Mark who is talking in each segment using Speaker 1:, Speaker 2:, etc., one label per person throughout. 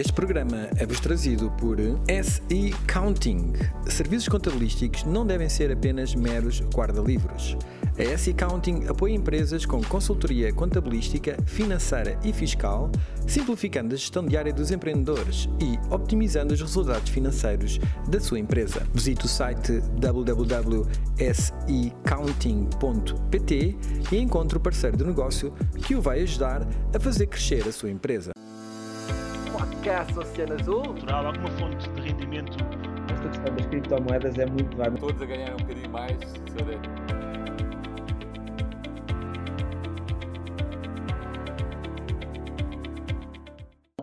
Speaker 1: Este programa é-vos trazido por SE Counting. Serviços contabilísticos não devem ser apenas meros guarda-livros. A SE Counting apoia empresas com consultoria contabilística, financeira e fiscal, simplificando a gestão diária dos empreendedores e optimizando os resultados financeiros da sua empresa. Visite o site www.secounting.pt e encontre o parceiro de negócio que o vai ajudar a fazer crescer a sua empresa.
Speaker 2: Podcast Oceano Azul.
Speaker 3: Natural, alguma fonte de rendimento.
Speaker 4: Esta questão das criptomoedas é muito vaga.
Speaker 5: Todos a ganhar um bocadinho mais.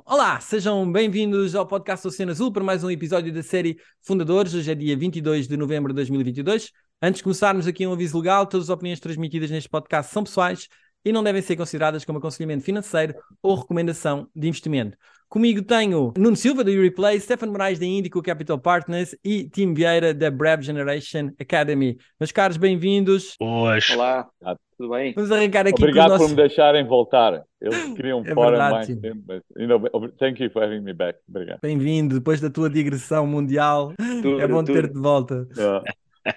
Speaker 1: Olá, sejam bem-vindos ao podcast Oceano Azul para mais um episódio da série Fundadores. Hoje é dia 22 de novembro de 2022. Antes de começarmos aqui um aviso legal, todas as opiniões transmitidas neste podcast são pessoais e não devem ser consideradas como aconselhamento financeiro ou recomendação de investimento. Comigo tenho Nuno Silva, da Replay, Stefan Moraes, da Indico Capital Partners e Tim Vieira, da Brave Generation Academy. Meus caros, bem-vindos.
Speaker 3: Boas.
Speaker 2: Olá, tudo bem?
Speaker 1: Vamos arrancar aqui
Speaker 5: Obrigado
Speaker 1: com os
Speaker 5: por me deixarem voltar. Eles queriam
Speaker 1: É
Speaker 5: fora
Speaker 1: verdade,
Speaker 5: mais
Speaker 1: sim.
Speaker 5: tempo, mas you know, thank you for having me back. Obrigado.
Speaker 1: Bem-vindo, depois da tua digressão mundial.
Speaker 2: Tudo,
Speaker 1: é bom ter-te de volta.
Speaker 5: Yeah.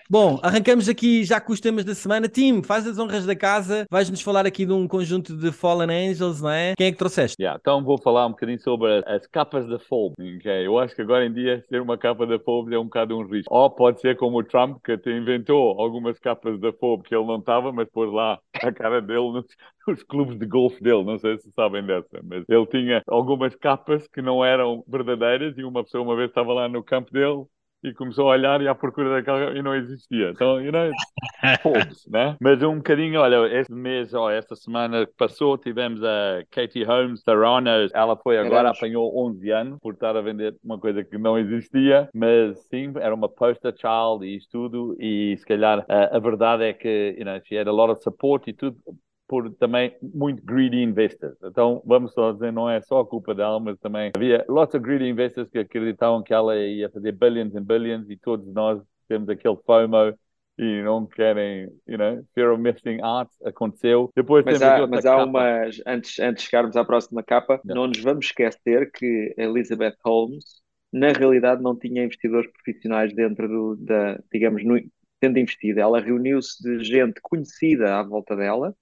Speaker 1: Bom, arrancamos aqui já com os temas da semana. Tim, faz as honras da casa. Vais-nos falar aqui de um conjunto de Fallen Angels, não é? Quem é que trouxeste?
Speaker 5: Yeah, Então vou falar um bocadinho sobre as- as capas da Forbes. ok? Eu acho que agora em dia ser uma capa da Forbes é um bocado um risco. Ou pode ser como o Trump, que até inventou algumas capas da Forbes que ele não estava, mas pôs lá a cara dele nos, nos clubes de golfe dele. Não sei se sabem dessa, mas ele tinha algumas capas que não eram verdadeiras e uma pessoa uma vez estava lá no campo dele e começou a olhar e à procura daquela e não existia. Então, you know, né? Mas um bocadinho, olha, este mês, ou esta semana que passou, tivemos a Katie Holmes, da Runners. Ela foi agora,
Speaker 2: Caramba.
Speaker 5: apanhou 11 anos por estar a vender uma coisa que não existia, mas sim, era uma poster child e isto tudo. E se calhar a, a verdade é que, you know, she had a lot of support e tudo por também muito greedy investors. Então, vamos só dizer, não é só a culpa dela, mas também havia lots of greedy investors que acreditavam que ela ia fazer billions and billions e todos nós temos aquele FOMO e não querem, you know, fear of missing out, aconteceu. Depois
Speaker 2: Mas há, mas há
Speaker 5: capa.
Speaker 2: umas, antes, antes de chegarmos à próxima capa,
Speaker 5: Não.
Speaker 2: não nos vamos esquecer que Elizabeth Holmes, na realidade, não tinha investidores profissionais dentro do, da, digamos, no, tendo investido. Ela reuniu-se de gente conhecida à volta dela,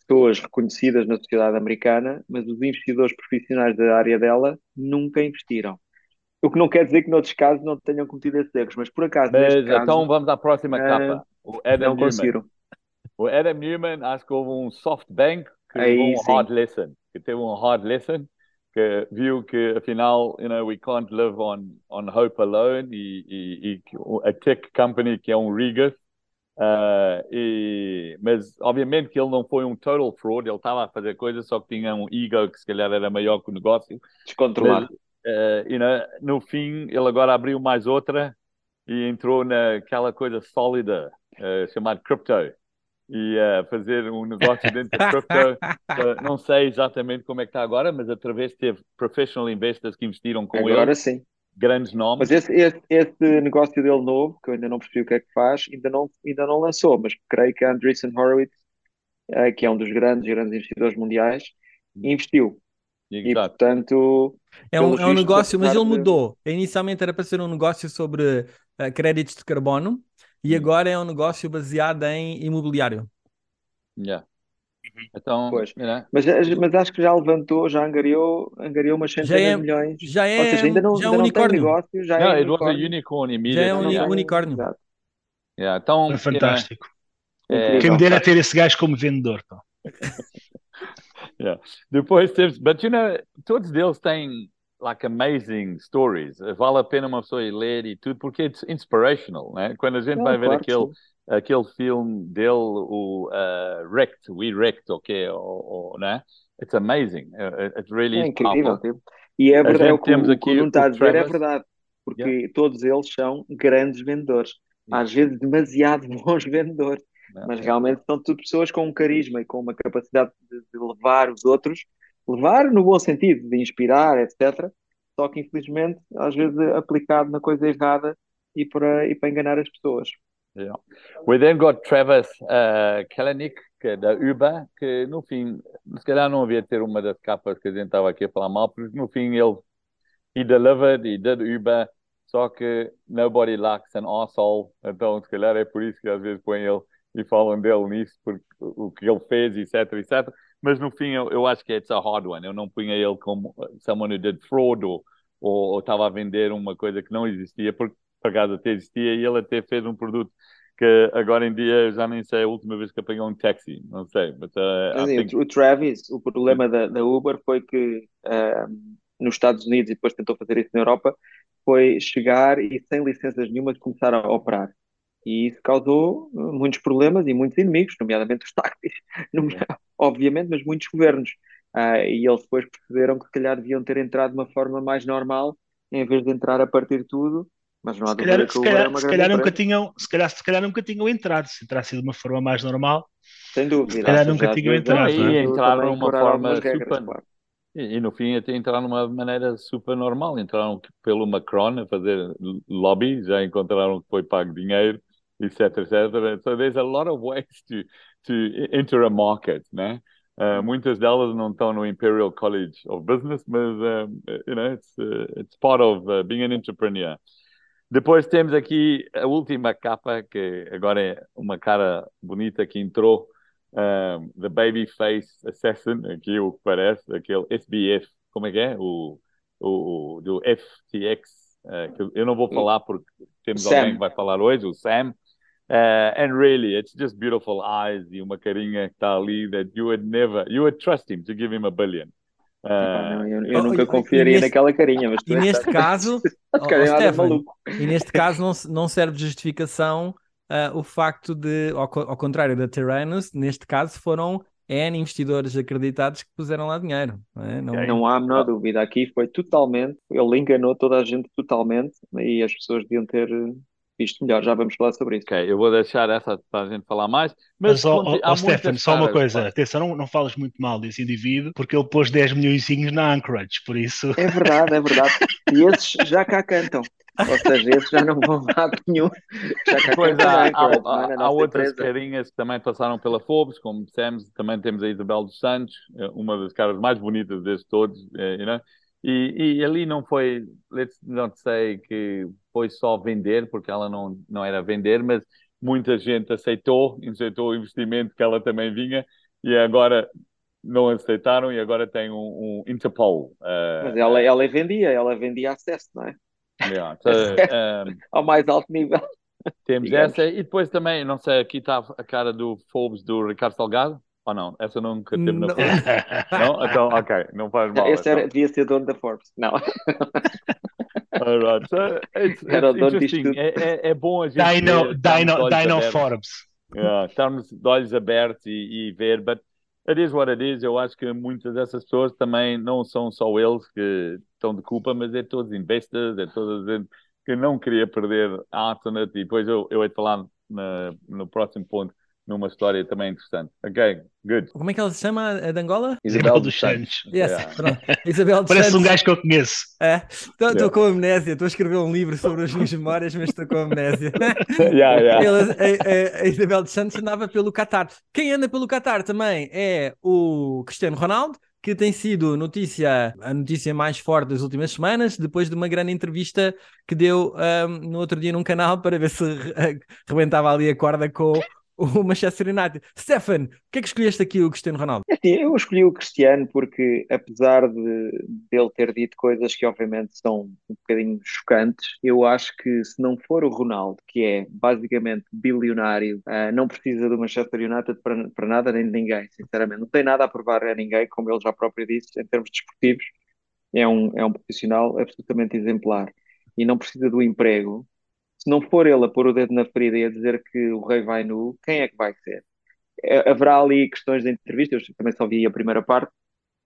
Speaker 2: pessoas reconhecidas na sociedade americana, mas os investidores profissionais da área dela nunca investiram. O que não quer dizer que noutros casos não tenham cometido esses erros, mas por acaso,
Speaker 5: Mas
Speaker 2: neste caso,
Speaker 5: então vamos à próxima
Speaker 2: eh,
Speaker 5: capa. O Adam
Speaker 2: não
Speaker 5: Newman.
Speaker 2: conseguiram.
Speaker 5: O Adam Newman, acho que houve um SoftBank que
Speaker 2: Aí
Speaker 5: levou um
Speaker 2: sim.
Speaker 5: hard lesson, que teve um hard lesson, que viu que afinal, you know, we can't live on, on hope alone e, e, e que a tech company que é um Regus, ah, e, mas obviamente que ele não foi um total fraud, ele estava a fazer coisas, só que tinha um ego que se calhar era maior que o negócio.
Speaker 2: Descontrolado.
Speaker 5: Eh, you know, no fim, ele agora abriu mais outra e entrou naquela coisa sólida eh, chamada crypto. E eh, fazer um negócio dentro da crypto. Eh, não sei exatamente como é que está agora, mas através teve professional investors que investiram com
Speaker 2: Agora
Speaker 5: ele,
Speaker 2: sim.
Speaker 5: Grandes nomes.
Speaker 2: Mas esse, esse, esse negócio dele novo, que eu ainda não percebi o que é que faz, ainda não, ainda não lançou, mas creio que a Andreessen Horowitz, eh, que é um dos grandes, grandes investidores mundiais, investiu. E,
Speaker 5: Exato.
Speaker 2: portanto,
Speaker 1: É um, é um negócio, mas ele
Speaker 2: de-
Speaker 1: mudou. Inicialmente era para ser um negócio sobre eh, créditos de carbono e
Speaker 5: Hum.
Speaker 1: agora é um negócio baseado em imobiliário.
Speaker 5: Yeah. Então,
Speaker 2: Pois.
Speaker 5: you know,
Speaker 2: mas, mas acho que já levantou, já angariou, angariou umas
Speaker 1: Já
Speaker 2: centenas
Speaker 1: é-
Speaker 2: de milhões.
Speaker 1: Já
Speaker 2: Ou
Speaker 1: é,
Speaker 2: seja, ainda não,
Speaker 1: já é
Speaker 2: ainda
Speaker 1: um
Speaker 2: não
Speaker 1: unicórnio.
Speaker 2: negócio, já é
Speaker 5: it was a
Speaker 2: unicórnio.
Speaker 5: unicorn
Speaker 1: Já é um.
Speaker 2: Não tem-
Speaker 1: unicórnio.
Speaker 2: Exato.
Speaker 5: Yeah, Então, you know,
Speaker 3: fantástico.
Speaker 5: é.
Speaker 3: Quem me dera ter esse gajo como vendedor.
Speaker 5: Yeah. Depois temos, but you know, todos deles têm like amazing stories. Vale a pena uma pessoa ir ler e tudo, porque it's inspirational, né? Quando a gente
Speaker 2: Não,
Speaker 5: vai ver aquele, aquele filme dele, o uh, Wrecked, We Wrecked, ok, ou, ou, né? It's amazing. Uh, It really
Speaker 2: É incrível. tipo. E é verdade, o que,
Speaker 5: temos aqui
Speaker 2: o Nuno está a dizer é verdade, porque todos eles são grandes vendedores,
Speaker 5: Yeah.
Speaker 2: às vezes demasiado bons vendedores,
Speaker 5: Yeah.
Speaker 2: mas realmente são tudo pessoas com um carisma e com uma capacidade de, de levar os outros, levar no bom sentido, de inspirar, etc. Só que infelizmente às vezes é aplicado na coisa errada e para, e para enganar as pessoas.
Speaker 5: Yeah. We then got Travis uh, Kalanick, que é da Uber, que no fim, se calhar não havia ter uma das capas que a gente estava aqui a falar mal, porque no fim ele he delivered, he did Uber, só que nobody likes an asshole, então se calhar é por isso que às vezes põem ele e falam dele nisso, porque o que ele fez, etc, etc. Mas no fim eu, eu acho que it's a hard one, eu não punha ele como someone who did fraud ou ou estava a vender uma coisa que não existia, porque por acaso até existia e ele até fez um produto que agora em dia já nem sei a última vez que apanhou um táxi, não sei. But, uh,
Speaker 2: think... O Travis, o problema da, da Uber foi que uh, nos Estados Unidos e depois tentou fazer isso na Europa, foi chegar e sem licenças nenhuma começar a operar. E isso causou muitos problemas e muitos inimigos, nomeadamente os táxis, obviamente, mas muitos governos. Uh, e eles depois perceberam que se calhar deviam ter entrado de uma forma mais normal, em vez de entrar a partir de tudo. Mas não há
Speaker 3: se calhar,
Speaker 2: que
Speaker 3: se calhar, se calhar nunca tinham, se calhar, se calhar nunca tinham entrado, se entrasse de uma forma mais normal.
Speaker 2: Sem dúvida.
Speaker 3: Se calhar nunca tinham entrado.
Speaker 5: Não, e entraram de uma forma super. Claro. E, e, no fim até entraram de uma maneira super normal. Entraram pelo Macron a fazer lobby, já encontraram que foi pago dinheiro, etc, etc. So there's a lot of ways to, to enter a market, né? Uh, muitas delas não estão no Imperial College of Business, mas um, you know, it's, uh, it's part of uh, being an entrepreneur. Depois temos aqui a última capa, que agora é uma cara bonita que entrou, um, The Babyface Assassin, aqui o que parece, aquele SBF, como é que é? O, o, o do FTX, uh, eu não vou falar porque temos
Speaker 2: Sam.
Speaker 5: alguém que vai falar hoje, o Sam, Uh, and really, it's just beautiful eyes e uma carinha que está ali that you would never, you would trust him to give him a billion.
Speaker 2: Uh, não, eu, eu, nunca confiaria neste, naquela carinha, mas
Speaker 1: e neste caso, oh, Stefan, e neste caso não, não serve de justificação uh, o facto de, ao, ao contrário da Tyrannus, neste caso foram N investidores acreditados que puseram lá dinheiro. Não, é?
Speaker 2: não... não há a menor dúvida. Aqui foi totalmente, ele enganou toda a gente totalmente e as pessoas deviam ter visto melhor, já vamos falar sobre isso.
Speaker 5: Ok, eu vou deixar essa para a gente falar mais. Mas,
Speaker 3: mas ó, ó, Stefan, só uma coisa, atenção, não, não falas muito mal desse indivíduo, porque ele pôs 10 milhões na Anchorage, por isso.
Speaker 2: É verdade, é verdade. E esses já cá cantam. Ou seja, esses já não vão lá nenhum. Já cá
Speaker 5: pois
Speaker 2: cantam
Speaker 5: há,
Speaker 2: Anchorage,
Speaker 5: há, há, há outras carinhas que também passaram pela Forbes, como dissemos, também temos a Isabel dos Santos, eh, uma das caras mais bonitas destes todos, eh, you know? E, e, ali não foi, let's not say que foi só vender, porque ela não, não era vender, mas muita gente aceitou, aceitou o investimento que ela também vinha e agora não aceitaram e agora tem um, um Interpol.
Speaker 2: Uh, mas ela, ela vendia, ela vendia acesso, não é?
Speaker 5: Yeah, so, um,
Speaker 2: Ao mais alto nível.
Speaker 5: Temos essa e depois também, não sei, aqui está a cara do Forbes do Ricardo Salgado. Ou não? Essa nunca teve na Forbes. não? Então, ok, não faz mal.
Speaker 2: Esse
Speaker 5: era,
Speaker 2: então. devia ser dono da Forbes. Não.
Speaker 5: Alright, so it's, it's interesting. É, é, é, bom a gente.
Speaker 3: Dino, Dino, Dino Forbes.
Speaker 5: Yeah, estarmos de olhos abertos e, e ver, but it is what it is. Eu acho que muitas dessas pessoas também não são só eles que estão de culpa, mas é todos investors, é toda a gente que não queria perder a Artonet. E depois eu, eu hei de falar na, no próximo ponto numa história também interessante. Ok, good.
Speaker 1: Como é que ela se chama, a de Angola?
Speaker 3: Isabel dos Santos.
Speaker 1: Yes, yeah. pronto. Isabel dos
Speaker 3: Parece
Speaker 1: Santos.
Speaker 3: um gajo que eu conheço.
Speaker 1: É, estou yeah. com amnésia, estou a escrever um livro sobre as minhas memórias, mas estou com amnésia.
Speaker 5: yeah, yeah.
Speaker 1: Ela, a, a, a, Isabel dos Santos andava pelo Qatar. Quem anda pelo Qatar também é o Cristiano Ronaldo, que tem sido notícia, a notícia mais forte das últimas semanas, depois de uma grande entrevista que deu um, no outro dia num canal para ver se rebentava ali a corda com o Manchester United. Stefan, o que é que escolheste aqui o Cristiano Ronaldo?
Speaker 2: É assim, eu escolhi o Cristiano porque, apesar de, ele ter dito coisas que obviamente são um bocadinho chocantes, eu acho que se não for o Ronaldo, que é basicamente bilionário, uh, não precisa do Manchester United para, para nada nem de ninguém, sinceramente. Não tem nada a provar a ninguém, como ele já próprio disse, em termos desportivos. É um, é um profissional absolutamente exemplar e não precisa do emprego se não for ele a pôr o dedo na ferida e a dizer que o rei vai nu, quem é que vai ser? É, haverá ali questões de entrevista, eu também só vi a primeira parte,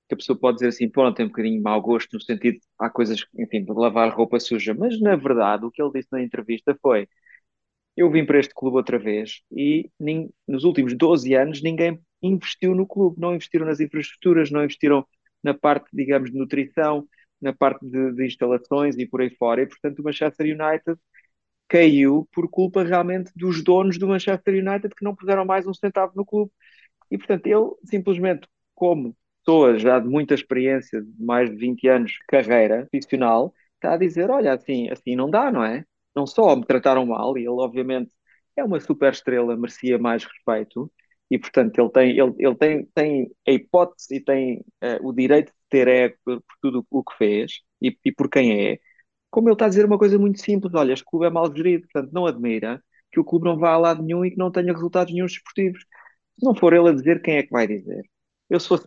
Speaker 2: que a pessoa pode dizer assim, pronto, tem um bocadinho mau gosto, no sentido, há coisas, enfim, de lavar roupa suja, mas na verdade o que ele disse na entrevista foi, eu vim para este clube outra vez e nem, nos últimos 12 anos ninguém investiu no clube, não investiram nas infraestruturas, não investiram na parte, digamos, de nutrição, na parte de, de instalações e por aí fora, e portanto o Manchester United caiu por culpa realmente dos donos do Manchester United que não puseram mais um centavo no clube. E, portanto, ele simplesmente, como pessoa já de muita experiência, de mais de 20 anos de carreira profissional, está a dizer: olha, assim, assim não dá, não é? Não só me trataram mal, e ele, obviamente, é uma super estrela, merecia mais respeito, e portanto ele tem, ele, ele tem, tem a hipótese e tem uh, o direito de ter ego por, por, tudo o que fez e, e por quem é. Como ele está a dizer uma coisa muito simples: olha, este clube é mal gerido, portanto não admira que o clube não vá a lado nenhum e que não tenha resultados nenhum esportivos. Se não for ele a dizer, quem é que vai dizer? Eu, se fosse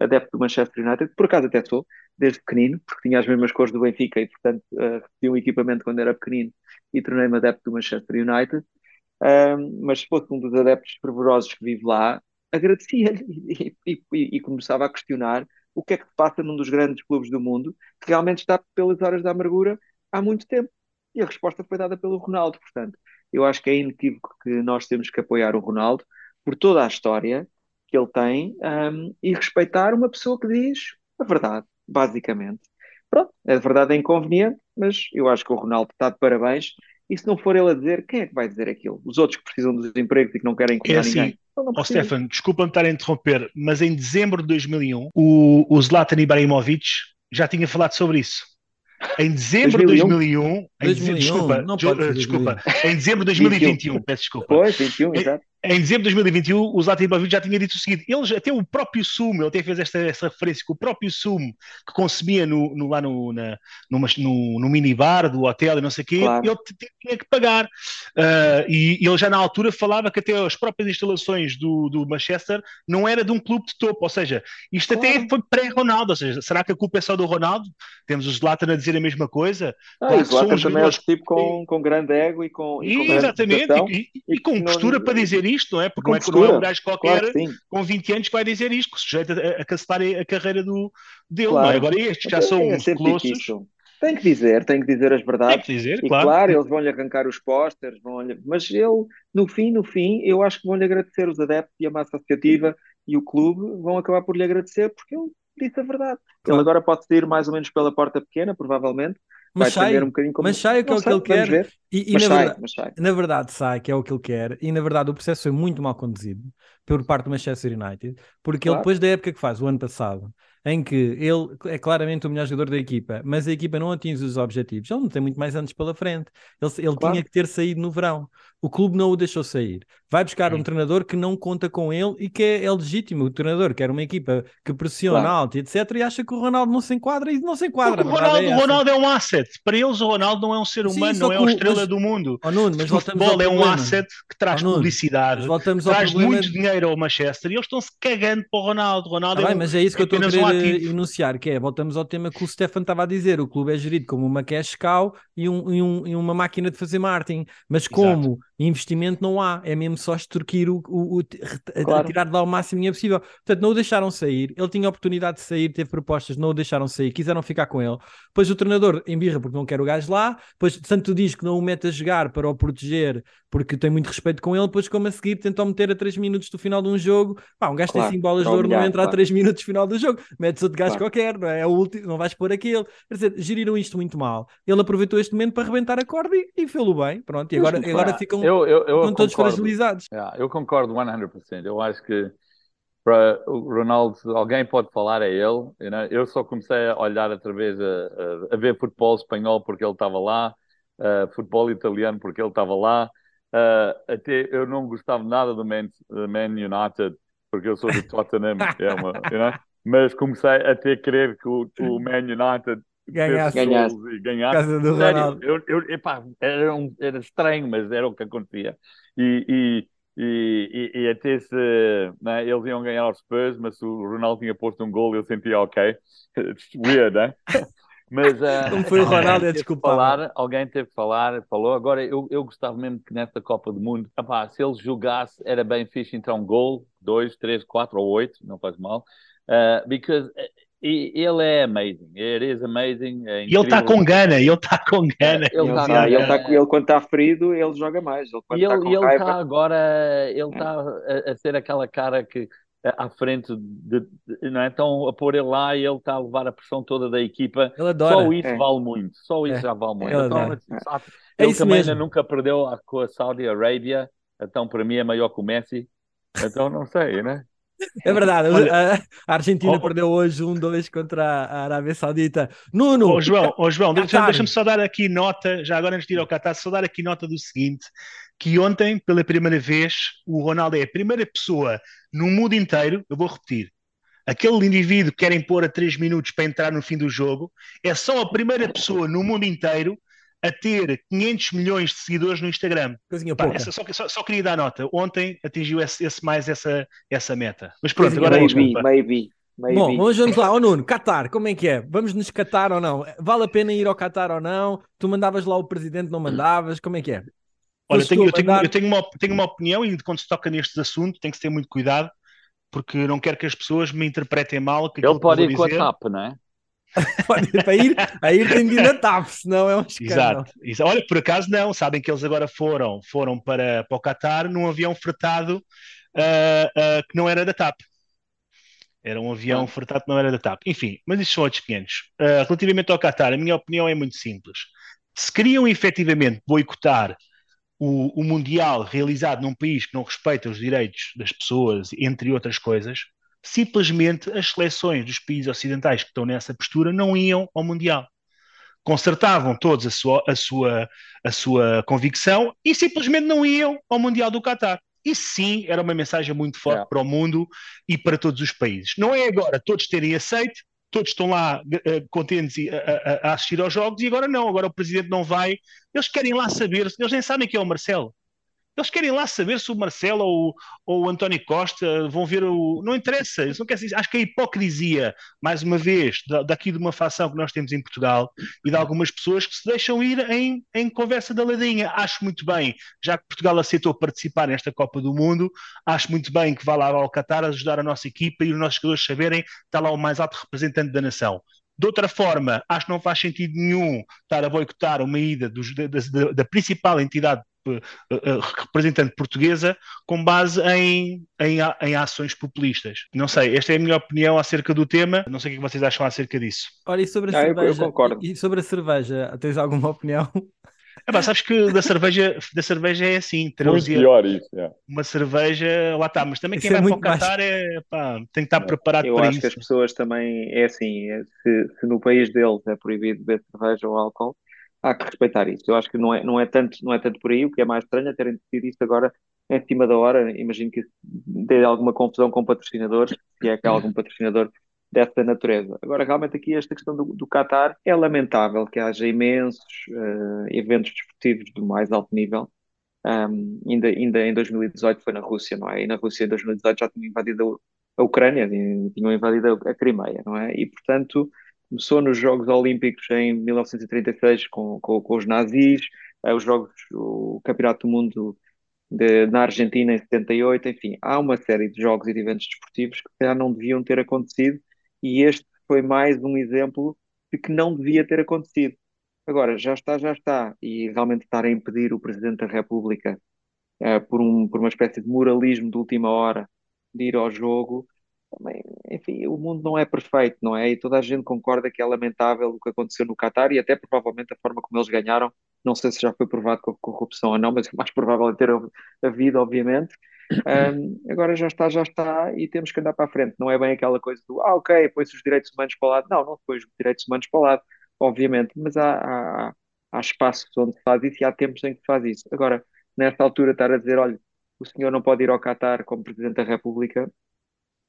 Speaker 2: adepto do Manchester United, por acaso até sou, desde pequenino, porque tinha as mesmas cores do Benfica e, portanto, uh, repeti um equipamento quando era pequenino e tornei-me adepto do Manchester United. Mas se fosse um dos adeptos fervorosos que vive lá, agradecia-lhe e, e, e, e, começava a questionar o que é que se passa num dos grandes clubes do mundo que realmente está pelas horas da amargura há muito tempo. E a resposta foi dada pelo Ronaldo. Portanto, eu acho que é inequívoco que nós temos que apoiar o Ronaldo por toda a história que ele tem um, e respeitar uma pessoa que diz a verdade, basicamente. Pronto, a verdade é inconveniente, mas eu acho que o Ronaldo está de parabéns. E se não for ele a dizer, quem é que vai dizer aquilo? Os outros que precisam dos empregos e que não querem incomodar é assim, ninguém.
Speaker 3: Oh, Stefan, desculpa-me estar a interromper, mas em dezembro de 2001, o, o Zlatan Ibrahimovic já tinha falado sobre isso. Em dezembro de 2001, 2001 em, desculpa, não pode desculpa, em dezembro de 2021, peço desculpa.
Speaker 2: Pois, 21, exato.
Speaker 3: Em dezembro de 2021, o Zlatan Ibrahimovic já tinha dito o seguinte: ele, até o próprio Sumo, ele até fez esta, esta referência, que o próprio Sumo que consumia no, no lá no, na, no, no, minibar do hotel e não sei o quê, claro. ele tinha que pagar. Uh, e ele já na altura falava que até as próprias instalações do, do Manchester não era de um clube de topo, ou seja, isto claro. até foi pré-Ronaldo, ou seja, será que a culpa é só do Ronaldo? Temos o Zlatan a dizer a mesma coisa.
Speaker 2: Ah, claro, o Zlatan também é tipo com, com grande ego e com.
Speaker 3: E, com exatamente, e, e, e, com postura não... para dizer isto, não é? Porque não é, não é um gajo qualquer claro com 20 anos que vai dizer isto, que sujeito a, a cancelar a carreira do, dele, claro. não é? Agora estes já são é, colossos.
Speaker 2: Tem que dizer, tem que dizer as verdades.
Speaker 3: Tem que dizer,
Speaker 2: e
Speaker 3: claro.
Speaker 2: claro, eles vão-lhe arrancar os pósteres, vão mas ele, no fim, no fim, eu acho que vão-lhe agradecer os adeptos e a massa associativa e o clube vão acabar por lhe agradecer porque ele disse a verdade. Claro. Ele agora pode sair mais ou menos pela porta pequena, provavelmente,
Speaker 1: mas sai, um bocadinho como... mas sai que é o que ele quer. E, e na, sai, verdade, sai. na verdade sai, que é o que ele quer, e na verdade o processo foi muito mal conduzido por parte do Manchester United, porque claro. ele depois da época que faz, o ano passado, em que ele é claramente o melhor jogador da equipa, mas a equipa não atinge os objetivos, ele não tem muito mais anos pela frente. Ele, ele claro. tinha que ter saído no verão. O clube não o deixou sair. Vai buscar um treinador que não conta com ele e que é, é legítimo. O treinador quer uma equipa que pressiona claro. alto, etc. E acha que o Ronaldo não se enquadra e não se enquadra.
Speaker 3: O Ronaldo, é, o Ronaldo é um asset. Para eles, o Ronaldo não é um ser humano, Sim, não é a estrela mas... do mundo.
Speaker 1: Oh, Nuno, mas o
Speaker 3: futebol é um asset que traz oh, publicidade, traz muito dinheiro ao Manchester e eles estão-se cagando para o Ronaldo. Ronaldo
Speaker 1: ah, é bem, um, mas é isso que eu estou a querer um enunciar, que é, voltamos ao tema que o Stefan estava a dizer, o clube é gerido como uma cash cow e, um, e, um, e uma máquina de fazer marketing, mas como Exato investimento não há, é mesmo só extorquir o, o, o claro. tirar de lá o máximo dinheiro possível. Portanto, não o deixaram sair, ele tinha a oportunidade de sair, teve propostas, não o deixaram sair, quiseram ficar com ele. Depois o treinador embirra porque não quer o gajo lá, depois tanto diz que não o mete a jogar para o proteger porque tem muito respeito com ele, depois como a seguir tentam meter a 3 minutos do final de um jogo, pá, um gajo claro, tem 5 bolas de ouro, não entra claro. a 3 minutos do final do jogo, metes outro gajo claro. qualquer, não é? é o último, não vais pôr aquele. Quer dizer, geriram isto muito mal. Ele aproveitou este momento para arrebentar a corda e, e fê-lo bem, pronto, e agora, agora ficam
Speaker 5: eu, eu, eu
Speaker 1: todos fragilizados.
Speaker 5: Yeah, eu concordo 100%. Eu acho que para o Ronaldo, alguém pode falar a ele. You know? Eu só comecei a olhar através a, a, a ver futebol espanhol porque ele estava lá, uh, futebol italiano porque ele estava lá. Uh, até eu não gostava nada do Man, Man United porque eu sou do Tottenham, é uma, you know? mas comecei a ter crer que o, o Man United
Speaker 1: ganhasse, ganhasse. e ganhasse. Casa do Sério,
Speaker 5: eu, eu, epá, era, um, era estranho, mas era o que acontecia. E, e, e, e, até se né, eles iam ganhar aos Spurs, mas se o Ronaldo tinha posto um gol, eu sentia ok. It's weird, né? Mas, uh,
Speaker 1: Como foi o Ronaldo, é desculpa.
Speaker 5: Falar, alguém teve que falar, falou. Agora, eu, eu gostava mesmo que nesta Copa do Mundo, se ele jogasse, era bem fixe, então, gol, dois, três, quatro ou oito, não faz mal. Uh, because e ele é amazing, it is amazing. É
Speaker 3: ele está com gana, ele está com gana.
Speaker 2: Ele, tá, tá ele, tá, ele, quando está ferido, ele joga mais.
Speaker 5: Ele, e ele está tá agora, ele está a, a, ser aquela cara que à frente de, de, não é? Então a pôr ele lá e ele está a levar a pressão toda da equipa.
Speaker 1: Ele adora.
Speaker 5: Só isso é. vale muito, só isso é. já vale muito. Ele, então, é. ele também ainda nunca perdeu com a Saudi Arabia, então para mim é maior que o Messi. Então não sei, né?
Speaker 1: É verdade, Olha, a Argentina oh, perdeu hoje 1-2 contra a Arábia Saudita. Nuno!
Speaker 3: Oh, João, oh, João deixa-me deixa só dar aqui nota, já agora antes de ir ao Qatar, só dar aqui nota do seguinte, que ontem, pela primeira vez, o Ronaldo é a primeira pessoa no mundo inteiro, eu vou repetir, aquele indivíduo que querem pôr a 3 minutos para entrar no fim do jogo, é só a primeira pessoa no mundo inteiro a ter 500 milhões de seguidores no Instagram.
Speaker 1: Coisinha Pá,
Speaker 3: essa, só, só, só, queria dar nota. Ontem atingiu esse, esse, mais essa, essa meta. Mas pronto, Coisinha agora
Speaker 2: maybe, é maybe, maybe.
Speaker 1: Bom, vamos, vamos lá. Oh, Nuno, Qatar, como é que é? Vamos nos Qatar ou não? Vale a pena ir ao Qatar ou não? Tu mandavas lá o presidente, não mandavas? Como é que é?
Speaker 3: Olha, eu tenho, eu, tenho, eu tenho, uma, tenho uma opinião e quando se toca nestes assuntos tem que se ter muito cuidado porque não quero que as pessoas me interpretem mal. Que
Speaker 5: Ele pode ir com a TAP, não é?
Speaker 1: para ir, a ir tem de ir na TAP, senão é um escândalo.
Speaker 3: Exato. Olha, por acaso não, sabem que eles agora foram, foram para, para o Qatar num avião fretado uh, uh, que não era da TAP. Era um avião ah. fretado que não era da TAP. Enfim, mas isso são outros 500. Uh, relativamente ao Qatar, a minha opinião é muito simples. Se queriam efetivamente boicotar o, o, Mundial realizado num país que não respeita os direitos das pessoas, entre outras coisas, simplesmente as seleções dos países ocidentais que estão nessa postura não iam ao Mundial. Consertavam todos a sua, a sua, a sua convicção e simplesmente não iam ao Mundial do Qatar. Isso sim era uma mensagem muito forte é. para o mundo e para todos os países. Não é agora todos terem aceito, todos estão lá uh, contentes a, a, a, assistir aos jogos e agora não, agora o presidente não vai. Eles querem lá saber, eles nem sabem quem é o Marcelo. Eles querem lá saber se o Marcelo ou, ou o António Costa vão ver o. Não interessa, eles não querem Acho que a hipocrisia, mais uma vez, daqui de uma facção que nós temos em Portugal e de algumas pessoas que se deixam ir em, em conversa da ladinha. Acho muito bem, já que Portugal aceitou participar nesta Copa do Mundo, acho muito bem que vá lá ao Qatar ajudar a nossa equipa e os nossos jogadores saberem está lá o mais alto representante da nação. De outra forma, acho que não faz sentido nenhum estar a boicotar uma ida dos, da, da, da, principal entidade representante portuguesa com base em, em, em, ações populistas. Não sei, esta é a minha opinião acerca do tema. Não sei o que vocês acham acerca disso.
Speaker 1: Olha, e sobre a ah, cerveja? Eu, eu concordo. E sobre a cerveja, tens alguma opinião?
Speaker 3: É, pá, sabes que da cerveja, da cerveja é assim,
Speaker 5: muito pior isso. É.
Speaker 3: Uma cerveja, lá está, mas também quem vai é para o Qatar é, pá, tem que estar preparado
Speaker 2: Eu
Speaker 3: para
Speaker 2: isso. Eu acho que as pessoas também, é assim, é, se, se, no país deles é proibido beber cerveja ou álcool, há que respeitar isso. Eu acho que não é, não é, tanto, não é tanto por aí, o que é mais estranho é terem decidido isso agora em cima da hora. Imagino que dê alguma confusão com patrocinadores, se é que há algum patrocinador dessa natureza. Agora, realmente aqui esta questão do, do Qatar é lamentável que haja imensos uh, eventos desportivos do mais alto nível. Um, ainda, ainda em 2018 foi na Rússia, não é? E na Rússia em 2018 já tinham invadido a Ucrânia, tinham invadido a Crimeia, não é? E portanto começou nos Jogos Olímpicos em 1936 com, com, com os nazis, uh, os Jogos, o Campeonato do Mundo de, na Argentina em 78, enfim, há uma série de jogos e de eventos desportivos que já não deviam ter acontecido e este foi mais um exemplo de que não devia ter acontecido. Agora, já está, já está, e realmente estar a impedir o Presidente da República uh, por, um, por uma espécie de moralismo de última hora de ir ao jogo, também, enfim, o mundo não é perfeito, não é? E toda a gente concorda que é lamentável o que aconteceu no Qatar e até provavelmente a forma como eles ganharam. Não sei se já foi provado com corrupção ou não, mas é mais provável é ter havido, obviamente. Um, agora já está, já está, e temos que andar para a frente. Não é bem aquela coisa do, ah, ok, põe-se os direitos humanos para o lado. Não, não põe os direitos humanos para o lado, obviamente, mas há, há, há espaços onde se faz isso e há tempos em que se faz isso. Agora, nesta altura, estar a dizer, olha, o senhor não pode ir ao Qatar como Presidente da República,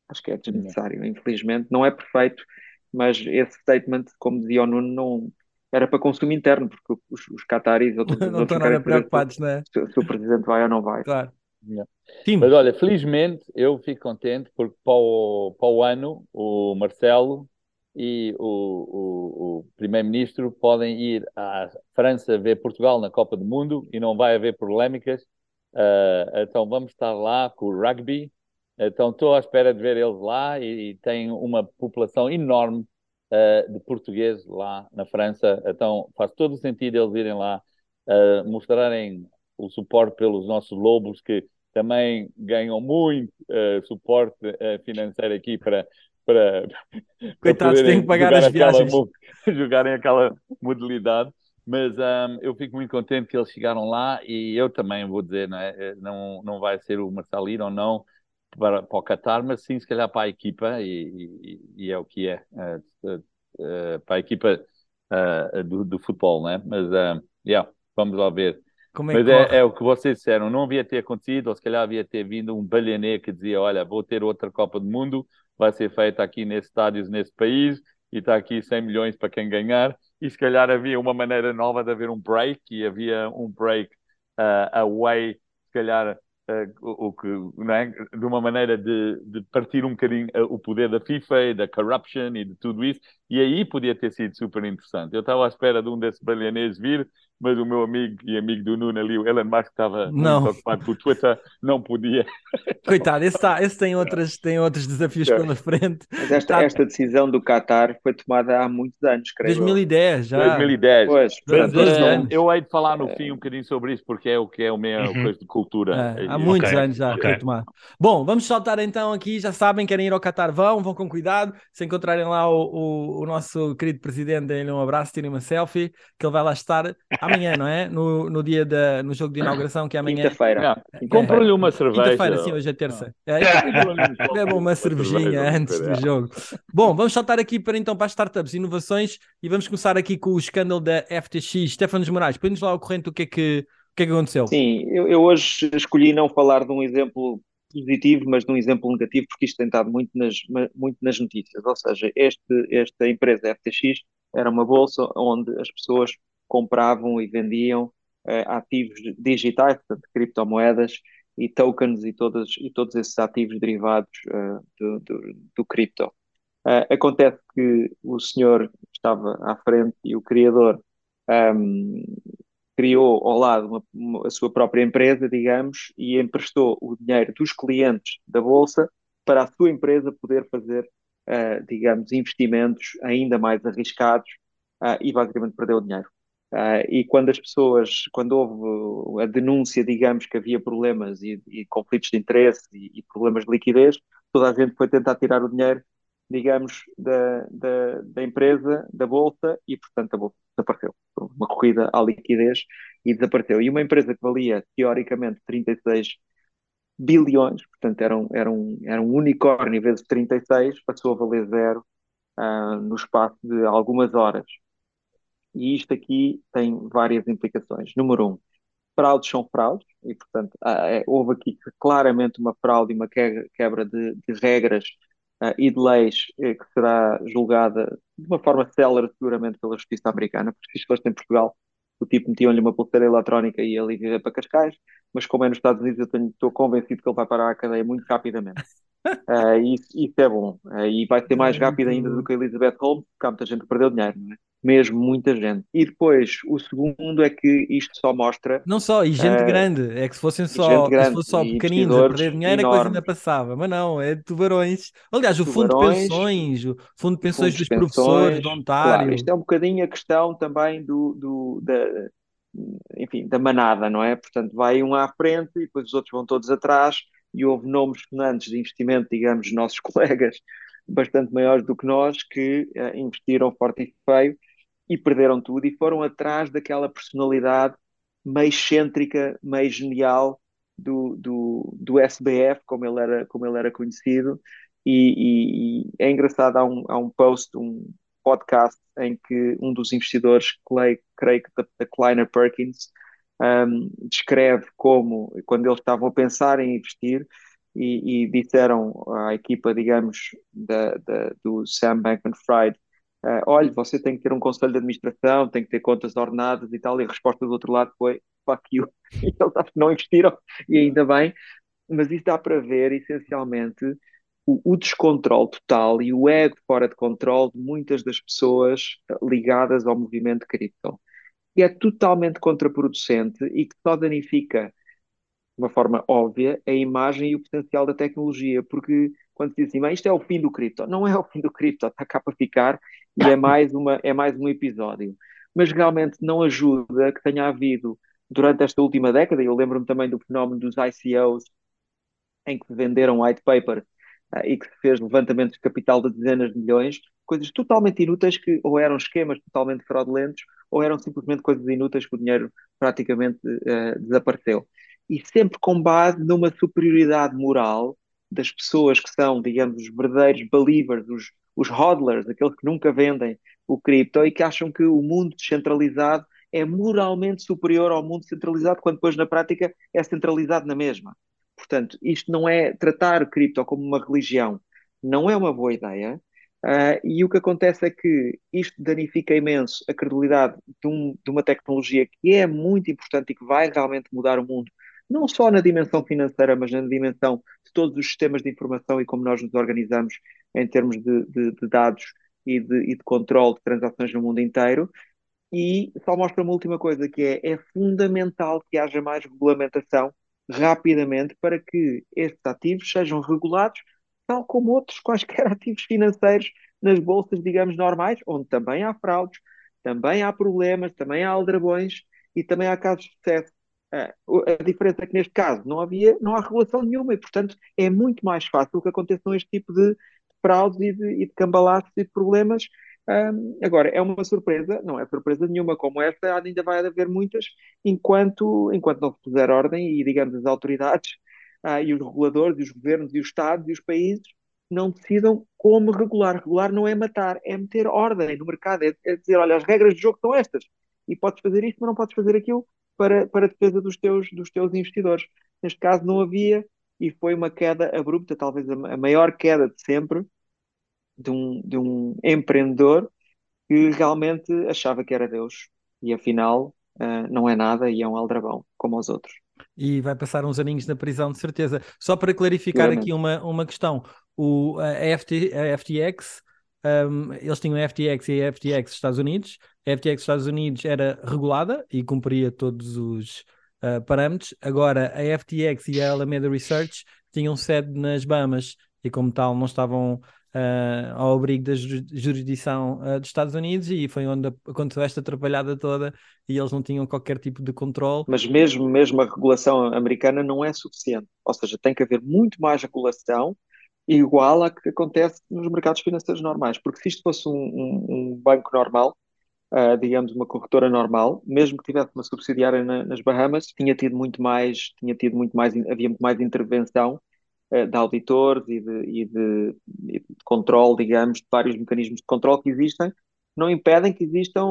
Speaker 2: acho que é desnecessário, infelizmente. Não é perfeito, mas esse statement, como dizia o Nuno, não era para consumo interno, porque os, os Qataris
Speaker 1: ou todos não estão nada preocupados,
Speaker 2: se,
Speaker 1: né?
Speaker 2: se, se o Presidente vai ou não vai.
Speaker 1: Claro.
Speaker 5: Mas olha, felizmente eu fico contente porque para o, para o ano o Marcelo e o, o, o Primeiro-Ministro podem ir à França ver Portugal na Copa do Mundo e não vai haver polémicas. Uh, então vamos estar lá com o rugby. Então estou à espera de ver eles lá e, e tem uma população enorme uh, de portugueses lá na França. Então faz todo o sentido eles irem lá uh, mostrarem o suporte pelos nossos lobos, que também ganham muito uh, suporte financeiro aqui para. para
Speaker 1: Coitados, têm que pagar as viagens.
Speaker 5: jogarem aquela modalidade. Mas um, eu fico muito contente que eles chegaram lá e eu também vou dizer, não, é? Não, não vai ser o Marcelo ir ou não. Para, para o Qatar, mas sim, se calhar para a equipa, e, e, e é o que é, uh, uh, para a equipa do, do, futebol, né? Mas, yeah, vamos lá ver. É mas é, é, o que vocês disseram, não havia ter acontecido, ou se calhar havia ter vindo um balhané que dizia: Olha, vou ter outra Copa do Mundo, vai ser feita aqui nesses estádios, nesse país, e está aqui 100 milhões para quem ganhar. E se calhar havia uma maneira nova de haver um break, e havia um break uh, away, se calhar o, que, é? de uma maneira de, de partir um bocadinho uh, o poder da FIFA e da corruption e de tudo isso, e aí podia ter sido super interessante. Eu estava à espera de um desses balianês vir mas o meu amigo e amigo do Nuno ali, o Elon Musk, estava não. muito ocupado por Twitter, não podia.
Speaker 1: Coitado, esse, tá, esse tem, outras, tem outros desafios é. pela frente.
Speaker 2: Mas esta, tá. esta decisão do Qatar foi tomada há muitos anos, creio
Speaker 1: 2010, já.
Speaker 5: 2010. Pois, anos. Eu hei de falar no fim um bocadinho sobre isso, porque é o que é o meu uhum. coisa de cultura.
Speaker 1: É, há muitos okay. anos já okay. foi tomado. Bom, vamos saltar então aqui, já sabem, querem ir ao Qatar, vão, vão com cuidado. Se encontrarem lá o, o, o nosso querido presidente, deem-lhe um abraço, tirem uma selfie, que ele vai lá estar amanhã, não é? No, no dia da, no jogo de inauguração, que é amanhã.
Speaker 2: Quinta-feira.
Speaker 5: Compre-lhe uma cerveja.
Speaker 1: Quinta-feira, sim, hoje é terça. É, é bom uma cervejinha antes do jogo. Bom, vamos saltar aqui para então para as startups, inovações e vamos começar aqui com o escândalo da FTX. Stefanos Moraes, põe-nos lá ao corrente o que é que, o que, é que aconteceu.
Speaker 2: Sim, eu, eu hoje escolhi não falar de um exemplo positivo, mas de um exemplo negativo, porque isto tem estado muito nas, muito nas notícias. Ou seja, este, esta empresa FTX era uma bolsa onde as pessoas compravam e vendiam uh, ativos digitais, portanto, criptomoedas e tokens e, todos e todos esses ativos derivados uh, do, do, do, cripto. Uh, acontece que o senhor estava à frente e o criador um, ehm, criou ao lado uma, uma, a sua própria empresa, digamos, e emprestou o dinheiro dos clientes da Bolsa para a sua empresa poder fazer, uh, digamos, investimentos ainda mais arriscados uh, e basicamente perdeu o dinheiro. Uh, e quando as pessoas, quando houve a denúncia, digamos, que havia problemas e, e conflitos de interesse e, e, problemas de liquidez, toda a gente foi tentar tirar o dinheiro, digamos, da, da, da empresa, da bolsa, e portanto a bolsa desapareceu. Uma corrida à liquidez e desapareceu. E uma empresa que valia, teoricamente, 36 bilhões, portanto era um, era um, era um unicórnio vezes 36, passou a valer zero uh, no espaço de algumas horas. E isto aqui tem várias implicações. Número um, fraudes são fraudes, e portanto é, houve aqui claramente uma fraude e uma quebra de, de regras uh, e de leis eh, que será julgada de uma forma célere seguramente pela justiça americana, porque se fosse em Portugal, o tipo metia-lhe uma pulseira eletrónica e ele ia para Cascais, mas como é nos Estados Unidos, eu tenho, estou convencido que ele vai parar a cadeia muito rapidamente. Uh, isso, isso, é bom. Uh, e vai ser mais rápido ainda do que a Elizabeth Holmes, porque há muita gente que perdeu dinheiro, não é? Mesmo muita gente. E depois, o segundo é que isto só mostra.
Speaker 1: Não só, e gente uh, grande. É que se fossem só, grande, se fosse só pequeninos a perder dinheiro, enormes. a coisa ainda passava. Mas não, é de tubarões. Aliás, o tubarões, fundo de pensões, o fundo de pensões dos pensões, professores, do Ontário. Claro,
Speaker 2: isto é um bocadinho a questão também do, do da, enfim, da manada, não é? Portanto, vai um à frente e depois os outros vão todos atrás. E houve nomes sonantes de investimento, digamos, nossos colegas, bastante maiores do que nós, que uh, investiram forte e feio e perderam tudo e foram atrás daquela personalidade meio excêntrica, meio genial do, do, do SBF, como ele era, como ele era conhecido. E, e, e é engraçado, há um, há um post, um podcast em que um dos investidores, Clay, creio que da Kleiner Perkins, um, descreve como, quando eles estavam a pensar em investir, e, e disseram à equipa, digamos, da, da, do Sam Bankman-Fried, uh, olha, você tem que ter um conselho de administração, tem que ter contas ordenadas e tal, e a resposta do outro lado foi, fuck you, e eles não investiram, e ainda bem, mas isso dá para ver, essencialmente, o, o descontrole total e o ego fora de controle de muitas das pessoas ligadas ao movimento cripto. E é totalmente contraproducente e que só danifica de uma forma óbvia a imagem e o potencial da tecnologia, porque quando se diz assim, isto é o fim do cripto, não é o fim do cripto, está cá para ficar e é mais, uma, é mais um episódio. Mas realmente não ajuda que tenha havido, durante esta última década, eu lembro-me também do fenómeno dos ICOs, em que se venderam white paper uh, e que se fez levantamento de capital de dezenas de milhões, coisas totalmente inúteis que ou eram esquemas totalmente fraudulentos ou eram simplesmente coisas inúteis que o dinheiro praticamente uh, desapareceu e sempre com base numa superioridade moral das pessoas que são, digamos, os verdadeiros believers, os, os hodlers, aqueles que nunca vendem o cripto e que acham que o mundo descentralizado é moralmente superior ao mundo centralizado, quando depois na prática é centralizado na mesma. Portanto, isto não é tratar o cripto como uma religião, não é uma boa ideia. Uh, e o que acontece é que isto danifica imenso a credibilidade de, um, de, uma tecnologia que é muito importante e que vai realmente mudar o mundo, não só na dimensão financeira, mas na dimensão de todos os sistemas de informação e como nós nos organizamos em termos de, de, de dados e de, e de controle de transações no mundo inteiro. E só mostra uma última coisa, que é, é fundamental que haja mais regulamentação rapidamente para que estes ativos sejam regulados, tal como outros quaisquer ativos financeiros nas bolsas, digamos, normais, onde também há fraudes, também há problemas, também há aldrabões e também há casos de sucesso. A diferença é que neste caso não havia, não há regulação nenhuma e, portanto, é muito mais fácil que aconteçam este tipo de fraudes e de, e de cambalaches e de problemas um, agora, é uma surpresa, não é surpresa nenhuma como esta, ainda vai haver muitas, enquanto, enquanto não se puser ordem e, digamos, as autoridades uh, e os reguladores, e os governos, e os Estados e os países não decidam como regular. Regular não é matar, é meter ordem no mercado, é, é dizer, olha, as regras do jogo são estas, e podes fazer isto, mas não podes fazer aquilo para, para a defesa dos teus, dos teus investidores. Neste caso não havia, e foi uma queda abrupta, talvez a, maior queda de sempre, de um, de um empreendedor que realmente achava que era Deus e afinal uh, não é nada e é um aldrabão, como os outros.
Speaker 1: E vai passar uns aninhos na prisão, de certeza. Só para clarificar aqui uma, uma questão: o, a, FT, a FTX, um, eles tinham a FTX e a FTX Estados Unidos. A FTX Estados Unidos era regulada e cumpria todos os uh, parâmetros. Agora, a FTX e a Alameda Research tinham sede nas Bahamas e, como tal, não estavam uh, ao abrigo da jurisdição uh, dos Estados Unidos e foi onde aconteceu esta atrapalhada toda e eles não tinham qualquer tipo de controle.
Speaker 2: Mas mesmo, mesmo a regulação americana não é suficiente, ou seja, tem que haver muito mais regulação igual à que acontece nos mercados financeiros normais, porque se isto fosse um, um, um banco normal, Uh, digamos, uma corretora normal, mesmo que tivesse uma subsidiária na, nas Bahamas, tinha tido muito mais, tinha tido muito mais, havia muito mais intervenção eh, de auditores e de, e de, e de controle, digamos, de vários mecanismos de controle que existem, não impedem que existam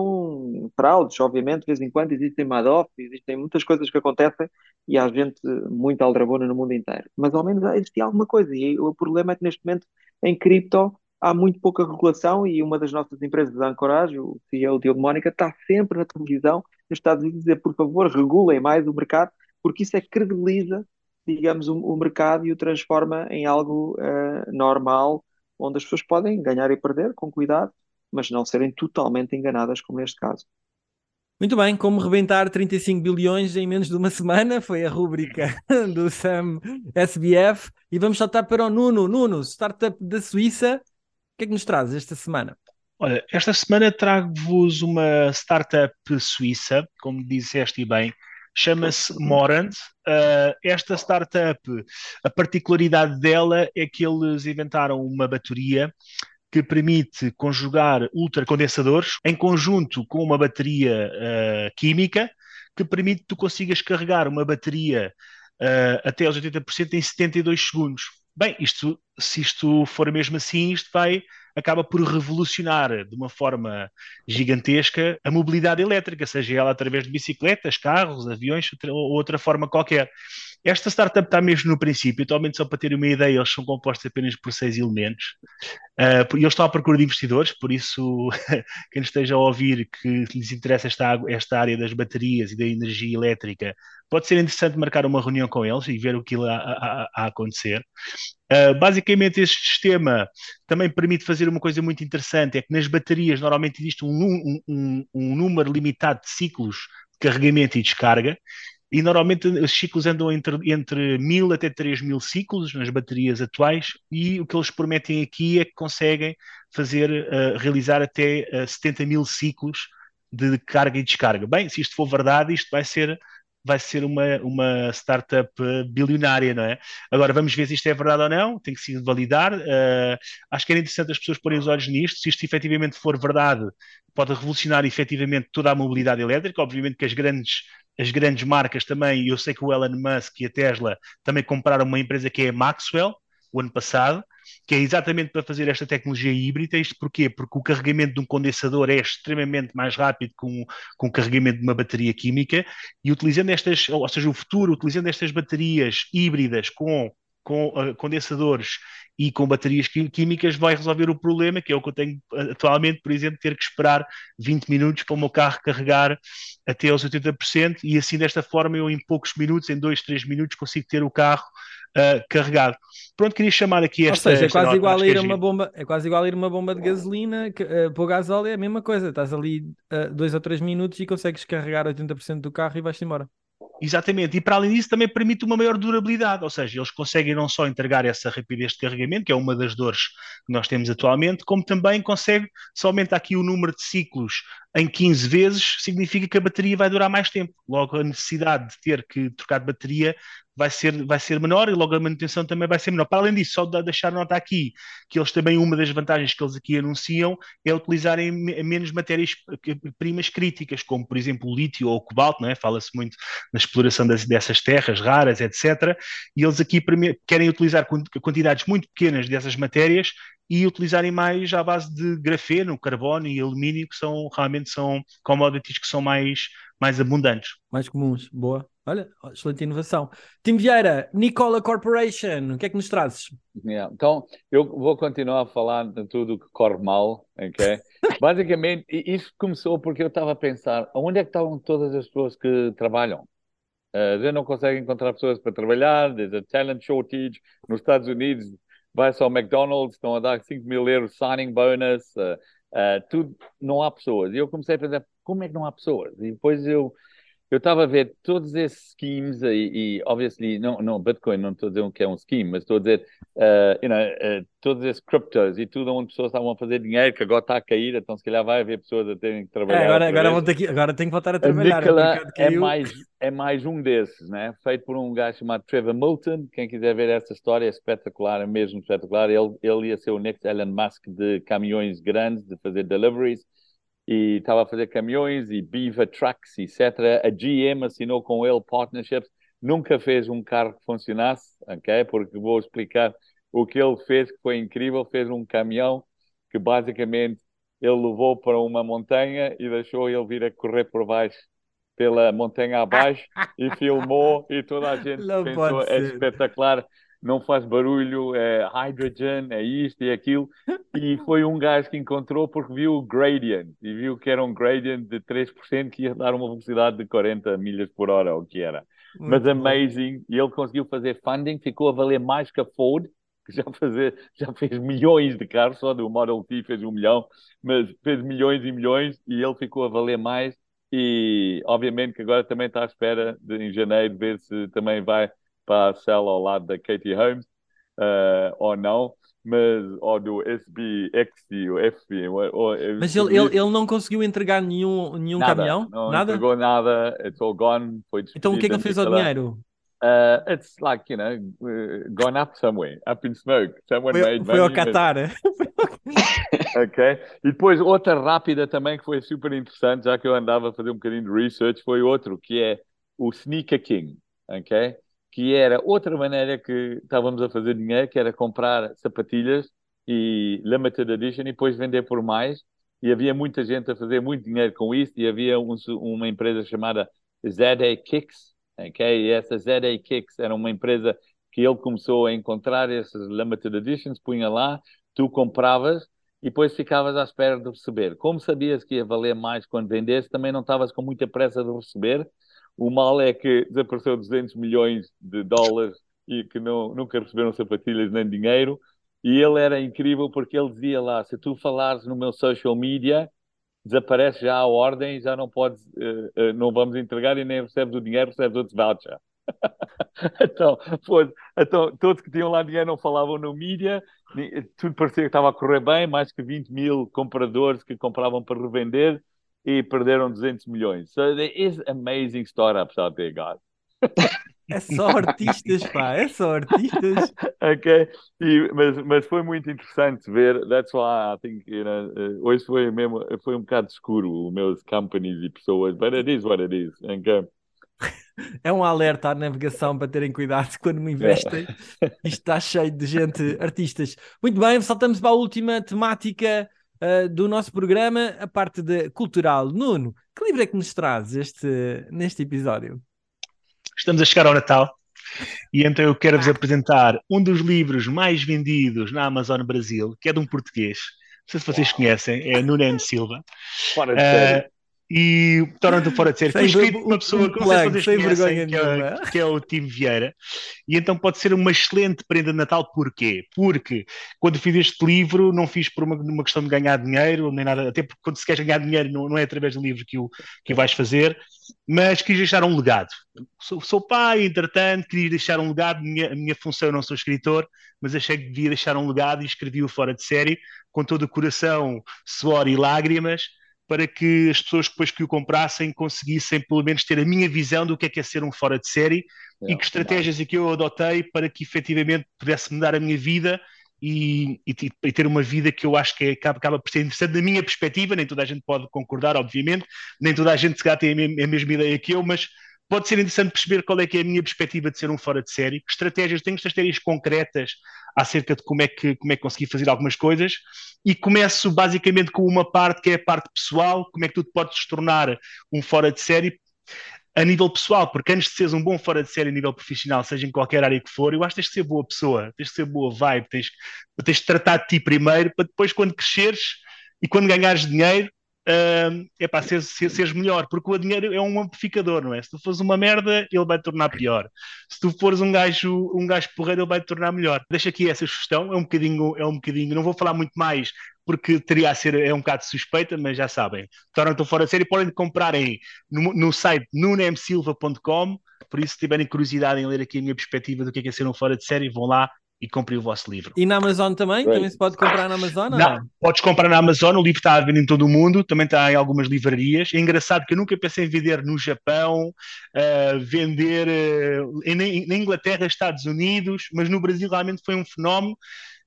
Speaker 2: fraudes, obviamente, de vez em quando existem Madoff, existem muitas coisas que acontecem e há gente muito aldrabona no mundo inteiro. Mas ao menos existia alguma coisa. E o problema é que neste momento em cripto há muito pouca regulação e uma das nossas empresas de ancoragem, o CEO Diogo Mónica, está sempre na televisão nos Estados Unidos a dizer, por favor, regulem mais o mercado, porque isso é que credibiliza digamos, o, o mercado e o transforma em algo uh, normal, onde as pessoas podem ganhar e perder com cuidado, mas não serem totalmente enganadas, como neste caso.
Speaker 1: Muito bem, como rebentar 35 bilhões em menos de uma semana foi a rúbrica do Sam SBF e vamos saltar para o Nuno. Nuno, startup da Suíça, o que é que nos traz esta semana?
Speaker 3: Olha, esta semana trago-vos uma startup suíça, como disseste bem, chama-se Morant. Uh, esta startup, a particularidade dela é que eles inventaram uma bateria que permite conjugar ultracondensadores em conjunto com uma bateria uh, química que permite que tu consigas carregar uma bateria uh, até aos 80% em 72 segundos. Bem, isto, se isto for mesmo assim, isto vai acaba por revolucionar de uma forma gigantesca a mobilidade elétrica, seja ela através de bicicletas, carros, aviões ou outra forma qualquer. Esta startup está mesmo no princípio, atualmente só para terem uma ideia, eles são compostos apenas por seis elementos. Uh, e eles estão à procura de investidores, por isso, quem esteja a ouvir que lhes interessa esta, esta área das baterias e da energia elétrica, pode ser interessante marcar uma reunião com eles e ver o que irá a, a, acontecer. Uh, basicamente, este sistema também permite fazer uma coisa muito interessante: é que nas baterias normalmente existe um, um, um número limitado de ciclos de carregamento e descarga, e normalmente os ciclos andam entre, entre 1000 até 3000 ciclos nas baterias atuais e o que eles prometem aqui é que conseguem fazer, uh, realizar até uh, 70 mil ciclos de carga e descarga. Bem, se isto for verdade, isto vai ser vai ser uma, uma startup eh, bilionária, não é? Agora vamos ver se isto é verdade ou não, tem que se validar. Uh, acho que era interessante as pessoas porem os olhos nisto. Se isto efetivamente for verdade, pode revolucionar efetivamente toda a mobilidade elétrica. Obviamente que as grandes as grandes marcas também, eu sei que o Elon Musk e a Tesla também compraram uma empresa que é a Maxwell, o ano passado, que é exatamente para fazer esta tecnologia híbrida. Isto porquê? Porque o carregamento de um condensador é extremamente mais rápido com, com o carregamento de uma bateria química e utilizando estas, ou seja, o futuro, utilizando estas baterias híbridas com com uh, condensadores e com baterias químicas vai resolver o problema, que é o que eu tenho atualmente, por exemplo, ter que esperar 20 minutos para o meu carro carregar até aos 80% e assim desta forma eu em poucos minutos, em 2, 3 minutos consigo ter o carro uh, carregado. Pronto, queria chamar aqui esta...
Speaker 1: Ou seja, é quase igual a ir a uma bomba, é quase igual a ir uma bomba de gasolina, que, uh, para o gasóleo é a mesma coisa, estás ali 2 uh, ou 3 minutos e consegues carregar 80% do carro e vais-te embora.
Speaker 3: Exatamente, e para além disso também permite uma maior durabilidade, ou seja, eles conseguem não só entregar essa rapidez de carregamento, que é uma das dores que nós temos atualmente, como também consegue, se aumenta aqui o número de ciclos em 15 vezes, significa que a bateria vai durar mais tempo. Logo, a necessidade de ter que trocar de bateria vai ser, vai ser menor e logo a manutenção também vai ser menor. Para além disso, só de deixar nota aqui que eles também, uma das vantagens que eles aqui anunciam é utilizarem menos matérias-primas críticas, como por exemplo o lítio ou o cobalto, não é? fala-se muito na exploração das, dessas terras raras, etc. E eles aqui querem utilizar quantidades muito pequenas dessas matérias e utilizarem mais à base de grafeno, carbono e alumínio, que são realmente são commodities que são mais, mais abundantes.
Speaker 1: Mais comuns, boa. Olha, excelente inovação. Tim Vieira, Nicola Corporation, o que é que nos trazes?
Speaker 5: Yeah. Então, eu vou continuar a falar de tudo que corre mal, ok? Basicamente, isso começou porque eu estava a pensar, onde é que estavam todas as pessoas que trabalham? Uh, já não conseguem encontrar pessoas para trabalhar, there's a talent shortage. Nos Estados Unidos, vai só ao McDonald's, estão a dar 5 mil euros signing bonus, uh, uh, tudo, não há pessoas. E eu comecei a pensar, como é que não há pessoas? E depois eu eu estava a ver todos esses schemes e, e obviously, não, não, Bitcoin, não estou a dizer que é um scheme, mas estou a dizer, uh, you know, uh, todos esses criptos e tudo onde pessoas estavam a fazer dinheiro, que agora está a cair, então se calhar vai haver pessoas a terem que trabalhar.
Speaker 1: É, agora, agora, vou ter que, agora tenho que voltar a trabalhar.
Speaker 5: A é, mais, é mais um desses, né? feito por um gajo chamado Trevor Milton. Quem quiser ver essa história é espetacular, é mesmo espetacular. Ele, ele ia ser o next Elon Musk de caminhões grandes, de fazer deliveries e estava a fazer caminhões e Beaver Trucks, etc. A GM assinou com ele partnerships, nunca fez um carro que funcionasse, ok? Porque vou explicar o que ele fez, que foi incrível, fez um caminhão que basicamente ele levou para uma montanha e deixou ele vir a correr por baixo pela montanha abaixo e filmou e toda a gente Não pensou é espetacular não faz barulho, é hydrogen, é isto e aquilo. E foi um gajo que encontrou porque viu o gradient e viu que era um gradient de 3% que ia dar uma velocidade de 40 milhas por hora, ou o que era. Muito Mas amazing, e ele conseguiu fazer funding, ficou a valer mais que a Ford, que já, fazer, já fez milhões de carros, só do Model T fez um milhão, mas fez milhões e milhões e ele ficou a valer mais. E obviamente que agora também está à espera de, em janeiro ver se também vai para a cela ao lado da Katie Holmes, uh, ou não, mas ou do SBX, o FB. Ou,
Speaker 1: mas ele, ele, ele não conseguiu entregar nenhum, nenhum
Speaker 5: nada,
Speaker 1: caminhão?
Speaker 5: Não
Speaker 1: nada?
Speaker 5: entregou nada, it's all gone. Foi
Speaker 1: então o que é que ele fez ao dinheiro?
Speaker 5: Uh, it's like, you know, gone up somewhere, up in smoke. Someone
Speaker 1: foi,
Speaker 5: made
Speaker 1: foi
Speaker 5: money.
Speaker 1: ao Qatar.
Speaker 5: ok. E depois outra rápida também que foi super interessante, já que eu andava a fazer um bocadinho de research, foi outro, que é o Sneaker King. Ok? Que era outra maneira que estávamos a fazer dinheiro, que era comprar sapatilhas e limited edition e depois vender por mais. E havia muita gente a fazer muito dinheiro com isso e havia um, uma empresa chamada ZA Kicks, ok? E essa ZA Kicks era uma empresa que ele começou a encontrar essas limited editions, punha lá, tu compravas e depois ficavas à espera de receber. Como sabias que ia valer mais quando vendesse, também não estavas com muita pressa de receber, o mal é que desapareceu 200 milhões de dólares e que não, nunca receberam sapatilhas nem dinheiro. E ele era incrível porque ele dizia lá: se tu falares no meu social media, desaparece já a ordem, já não podes, uh, uh, não vamos entregar e nem recebes o dinheiro, recebes outro voucher. então, então, todos que tinham lá dinheiro não falavam no mídia, tudo parecia que estava a correr bem, mais que 20 mil compradores que compravam para revender, e perderam 200 milhões. So there is amazing startups out there, guys.
Speaker 1: É só artistas, pá, é só artistas.
Speaker 5: ok, e, mas, mas foi muito interessante ver. That's why I think, you know, uh, hoje foi mesmo, foi um bocado escuro, os meus companies e pessoas, but it is what it is. Okay?
Speaker 1: é um alerta à navegação para terem cuidado quando me investem. Isto está cheio de gente, artistas. Muito bem, saltamos para a última temática uh, do nosso programa, a parte de cultural. Nuno, que livro é que nos traz este, neste episódio?
Speaker 3: Estamos a chegar ao Natal e então eu quero vos apresentar um dos livros mais vendidos na Amazon Brasil, que é de um português. Não sei se vocês conhecem, é Nuno M. Silva.
Speaker 5: Fora de uh,
Speaker 3: e torna-te fora de série. Foi escrito por uma pessoa que não sei se vocês conhecem, que é, que é, o Tim Vieira, e então pode ser uma excelente prenda de Natal. Porquê? Porque quando fiz este livro, não fiz por uma, uma questão de ganhar dinheiro, nem nada, até porque quando se quer ganhar dinheiro não, não é através do livro que o, que o vais fazer, mas quis deixar um legado. Sou, sou pai, entretanto, queria deixar um legado. Minha, a minha função, eu não sou escritor, mas achei que devia deixar um legado e escrevi-o fora de série, com todo o coração, suor e lágrimas para que as pessoas depois que o comprassem conseguissem pelo menos ter a minha visão do que é que é ser um fora de série é, e que estratégias é que eu adotei para que efetivamente pudesse mudar a minha vida e, e, e, ter uma vida que eu acho que acaba, acaba por ser interessante da minha perspectiva, nem toda a gente pode concordar, obviamente, nem toda a gente se calhar tem a mesma, a mesma ideia que eu, mas pode ser interessante perceber qual é que é a minha perspectiva de ser um fora de série, que estratégias, tenho estratégias concretas acerca de como é que, como é que consegui fazer algumas coisas, e começo basicamente com uma parte que é a parte pessoal, como é que tu te podes tornar um fora de série a nível pessoal, porque antes de seres um bom fora de série a nível profissional, seja em qualquer área que for, eu acho que tens de ser boa pessoa, tens de ser boa vibe, tens, tens de tratar de ti primeiro, para depois quando cresceres e quando ganhares dinheiro, uh, para ser, ser, seres melhor, porque o dinheiro é um amplificador, não é? Se tu fores uma merda, ele vai te tornar pior. Se tu fores um gajo, um gajo porreiro, ele vai te tornar melhor. Deixa aqui essa sugestão, é um bocadinho, é um bocadinho, não vou falar muito mais, porque teria a ser, é um bocado suspeita, mas já sabem. Tornam-te fora de série, podem comprar em, no, no site nunemsilva.com, por isso se tiverem curiosidade em ler aqui a minha perspectiva do que é, que é ser um fora de série, vão lá e comprem o vosso livro.
Speaker 1: E na Amazon também? Right. Também se pode comprar na Amazon? Não, não,
Speaker 3: podes comprar na Amazon, o livro está a vender em todo o mundo, também está em algumas livrarias. É engraçado que eu nunca pensei em vender no Japão, uh, vender uh, em, na Inglaterra, Estados Unidos, mas no Brasil realmente foi um fenómeno.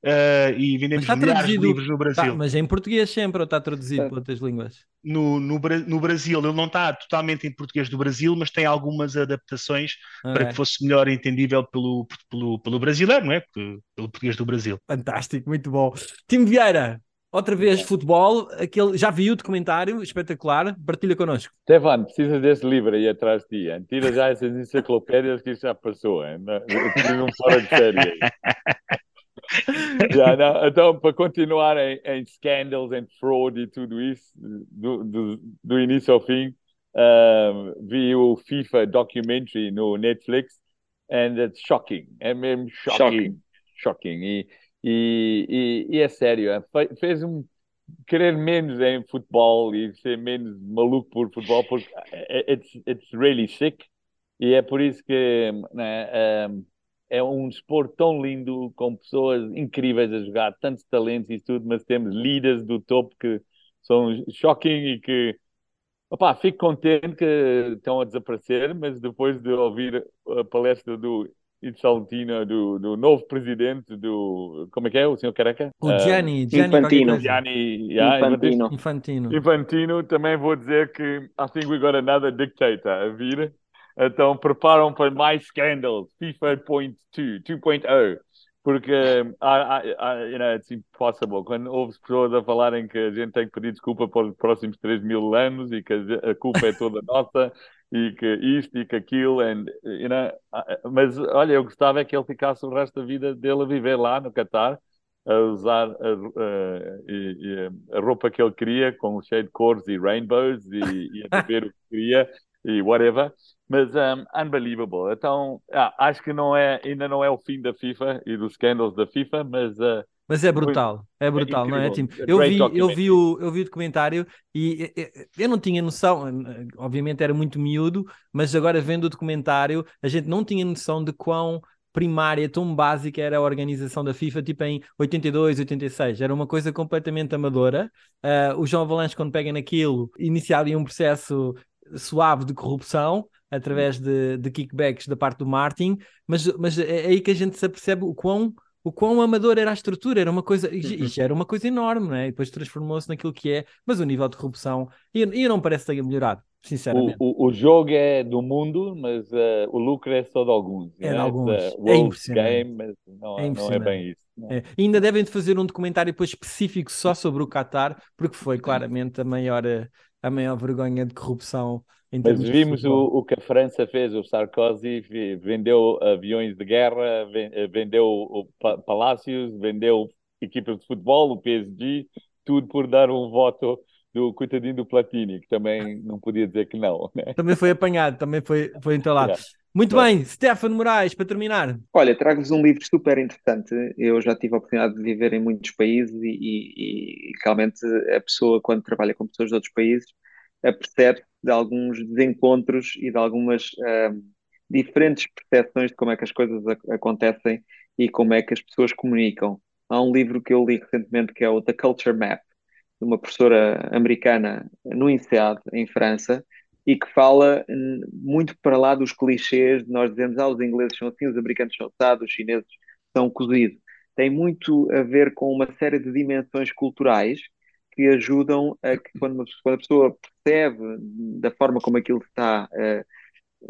Speaker 3: Uh, e vendemos milhares de livros no Brasil.
Speaker 1: Tá, mas é em português sempre ou está traduzido é. para outras línguas?
Speaker 3: No, no, no, Brasil, ele não está totalmente em português do Brasil, mas tem algumas adaptações ah, para é. que fosse melhor entendível pelo, pelo, pelo brasileiro, não é? Pelo português do Brasil.
Speaker 1: Fantástico, muito bom. Tim Vieira, outra vez futebol, aquele, já viu o documentário, espetacular, partilha connosco.
Speaker 5: Stefan, precisa desse livro aí atrás de ti, tira já essas enciclopédias que isso já passou, hein? não fora de série. yeah, não, então, para continuar em, em, scandals, em fraud e tudo isso, do, do, do início ao fim, um, vi o FIFA documentary no Netflix and it's shocking, é mesmo shocking, shocking. shocking. E, e, e, e, é sério, é, fez um querer menos em futebol e ser menos maluco por futebol porque it's, it's really sick. E é por isso que né, um, é um desporto tão lindo, com pessoas incríveis a jogar, tantos talentos e tudo, mas temos líderes do topo que são shocking e que opá, fico contente que estão a desaparecer, mas depois de ouvir a palestra do Itzaltina, do, do novo presidente do. Como é que é? O senhor Careca?
Speaker 1: O Gianni,
Speaker 2: uh, Gianni Infantino.
Speaker 5: Gianni,
Speaker 2: yeah, Infantino.
Speaker 1: Infantino.
Speaker 5: Infantino. Também vou dizer que I think we got another dictator a vir. Então preparam para mais scandals, FIFA 2.0, porque há, há, you know, it's impossible. Quando houve pessoas a falarem que a gente tem que pedir desculpa para os próximos 3 mil anos e que a culpa é toda nossa e que isto e que aquilo, and, you know, mas olha, eu gostava é que ele ficasse o resto da vida dele a viver lá no Qatar a usar a, a, a, a, roupa que ele queria, com cheio de cores e rainbows, e, e a beber o que queria, e whatever. Mas um, unbelievable. Então, ah, acho que não é, ainda não é o fim da FIFA e dos scandals da FIFA, mas. Uh,
Speaker 1: mas é brutal, é brutal, é não é, Tim? Eu vi, eu, vi o, eu vi o documentário e eu não tinha noção, obviamente era muito miúdo, mas agora vendo o documentário, a gente não tinha noção de quão primária, tão básica era a organização da FIFA, tipo em 82, 86. Era uma coisa completamente amadora. Uh, o João Avalanche, quando pega naquilo, inicia ali um processo suave de corrupção através de, de kickbacks da parte do Martin, mas, mas é aí que a gente se apercebe o quão o quão amador era a estrutura, era uma coisa,
Speaker 2: Uhum.
Speaker 1: isto era uma coisa enorme, não é? E depois transformou-se naquilo que é, mas o nível de corrupção, e, e não parece que tenha melhorado, sinceramente.
Speaker 5: O, o, o jogo é do mundo, mas eh, o lucro é só de alguns.
Speaker 1: É de
Speaker 5: né?
Speaker 1: alguns. É impressionante.
Speaker 5: game, mas não,
Speaker 1: É
Speaker 5: não é bem isso. não.
Speaker 1: É, e ainda devem de fazer um documentário depois específico só sobre o Qatar, porque foi claramente a maior, eh, a maior vergonha de corrupção
Speaker 5: Mas vimos o, o que a França fez, o Sarkozy vendeu aviões de guerra, eh, vendeu palácios, vendeu equipas de futebol, o PSG, tudo por dar um voto do coitadinho do Platini, que também não podia dizer que não. Né?
Speaker 1: Também foi apanhado, também foi, foi entalado.
Speaker 5: Yeah.
Speaker 1: Muito
Speaker 5: Yeah.
Speaker 1: bem, Stefano Moraes, para terminar.
Speaker 2: Olha, trago-vos um livro super interessante. Eu já tive a oportunidade de viver em muitos países e, e- e realmente a pessoa, quando trabalha com pessoas de outros países, apercebe de alguns desencontros e de algumas ahm, diferentes percepções de como é que as coisas ac- acontecem e como é que as pessoas comunicam. Há um livro que eu li recentemente que é o The Culture Map, de uma professora americana no INSEAD, em França, e que fala hum, muito para lá dos clichês de nós dizemos, ah, os ingleses são assim, os americanos são assados, os chineses são cozidos. Tem muito a ver com uma série de dimensões culturais que ajudam a que quando, quando a pessoa percebe da forma como aquilo está eh,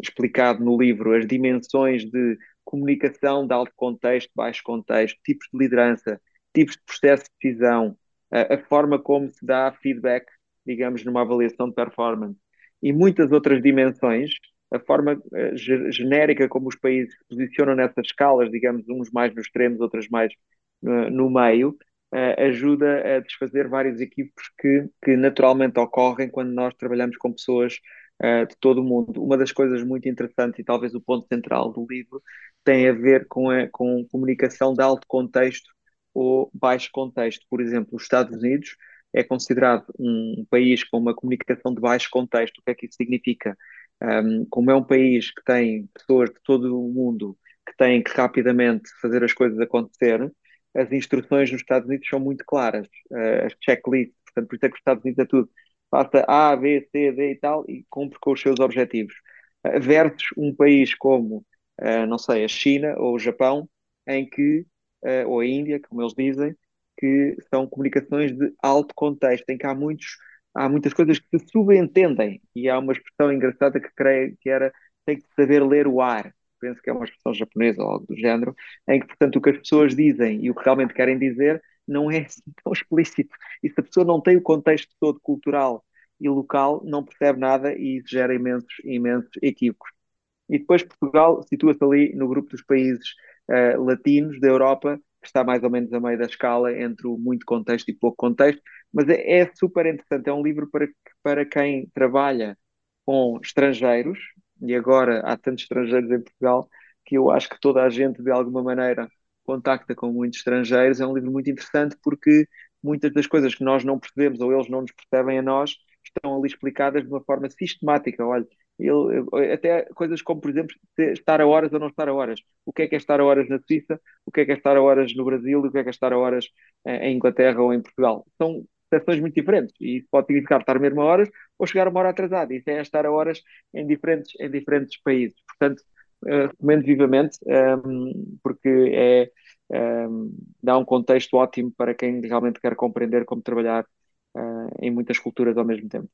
Speaker 2: explicado no livro, as dimensões de comunicação de alto contexto, baixo contexto, tipos de liderança, tipos de processo de decisão, a, a forma como se dá feedback, digamos, numa avaliação de performance. E muitas outras dimensões, a forma eh, ge- genérica como os países se posicionam nessas escalas, digamos, uns mais nos extremos, outros mais no, no meio, eh, ajuda a desfazer vários equívocos que, que naturalmente ocorrem quando nós trabalhamos com pessoas eh, de todo o mundo. Uma das coisas muito interessantes e talvez o ponto central do livro tem a ver com a com comunicação de alto contexto ou baixo contexto. Por exemplo, os Estados Unidos é considerado um país com uma comunicação de baixo contexto. O que é que isso significa? Um, como é um país que tem pessoas de todo o mundo que têm que rapidamente fazer as coisas acontecer, as instruções nos Estados Unidos são muito claras, uh, as checklists, portanto, por isso é que os Estados Unidos é tudo. Faça A, B, C, D e tal e cumpre com os seus objetivos. Uh, versus um país como, uh, não sei, a China ou o Japão, em que, ou a Índia, como eles dizem, que são comunicações de alto contexto, em que há muitos há muitas coisas que se subentendem e há uma expressão engraçada que creio que era tem que saber ler o ar penso que é uma expressão japonesa ou algo do género em que portanto o que as pessoas dizem e o que realmente querem dizer não é assim tão explícito e se a pessoa não tem o contexto todo cultural e local não percebe nada e isso gera imensos imensos equívocos e depois Portugal situa-se ali no grupo dos países uh, latinos da Europa que está mais ou menos a meio da escala entre o muito contexto e pouco contexto, mas é, é super interessante. É um livro para, para quem trabalha com estrangeiros, e agora há tantos estrangeiros em Portugal que eu acho que toda a gente, de alguma maneira, contacta com muitos estrangeiros. É um livro muito interessante porque muitas das coisas que nós não percebemos ou eles não nos percebem a nós estão ali explicadas de uma forma sistemática. Olha, ele, até coisas como, por exemplo, estar a horas ou não estar a horas. O que é que é estar a horas na Suíça, o que é que é estar a horas no Brasil e o que é que é estar a horas em Inglaterra ou em Portugal. São percepções muito diferentes e isso pode significar estar mesmo a horas ou chegar uma hora atrasada. Isso é estar a horas em diferentes, em diferentes países. Portanto, uh, recomendo vivamente um, porque é, um, dá um contexto ótimo para quem realmente quer compreender como trabalhar uh, em muitas culturas ao mesmo tempo.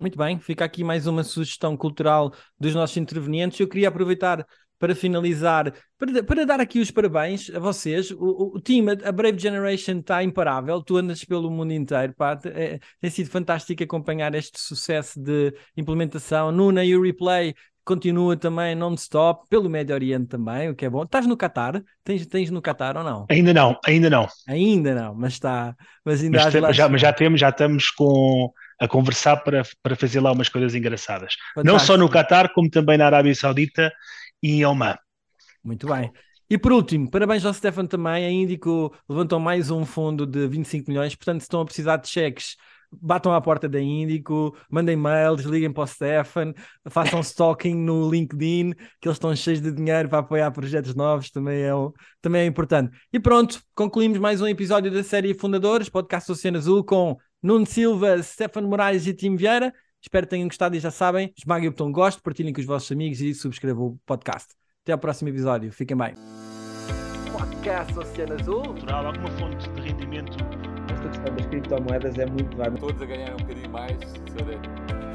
Speaker 1: Muito bem, fica aqui mais uma sugestão cultural dos nossos intervenientes. Eu queria aproveitar para finalizar, para, para dar aqui os parabéns a vocês. O, o time, a Brave Generation está imparável, tu andas pelo mundo inteiro, pá. É, tem sido fantástico acompanhar este sucesso de implementação. Nuna e o replay continua também non-stop, pelo Médio Oriente também, o que é bom. Estás no Qatar? Tens, tens no Qatar ou não?
Speaker 3: Ainda não, ainda não.
Speaker 1: Ainda não, mas está. Mas ainda
Speaker 3: mas, tem, já, mas já temos, já estamos com a conversar para, para fazer lá umas coisas engraçadas. Fantástico. Não só no Qatar, como também na Arábia Saudita e Oman.
Speaker 1: Muito bem. E por último, parabéns ao Stefan também. A Índico levantou mais um fundo de 25 milhões, portanto, se estão a precisar de cheques, batam à porta da Índico, mandem mails, liguem para o Stefan, façam stalking no LinkedIn, que eles estão cheios de dinheiro para apoiar projetos novos, também é, também é importante. E pronto, concluímos mais um episódio da série Fundadores, podcast Oceano Azul, com Nuno Silva, Stefano Moraes e Tim Vieira. Espero que tenham gostado e já sabem, esmaguem o botão gosto, partilhem com os vossos amigos e subscrevam o podcast. Até ao próximo episódio. Fiquem bem. Podcast Oceano Azul.
Speaker 3: Natural, alguma fonte de rendimento.
Speaker 2: Esta questão das criptomoedas é muito...
Speaker 5: Todos a ganhar um bocadinho mais, se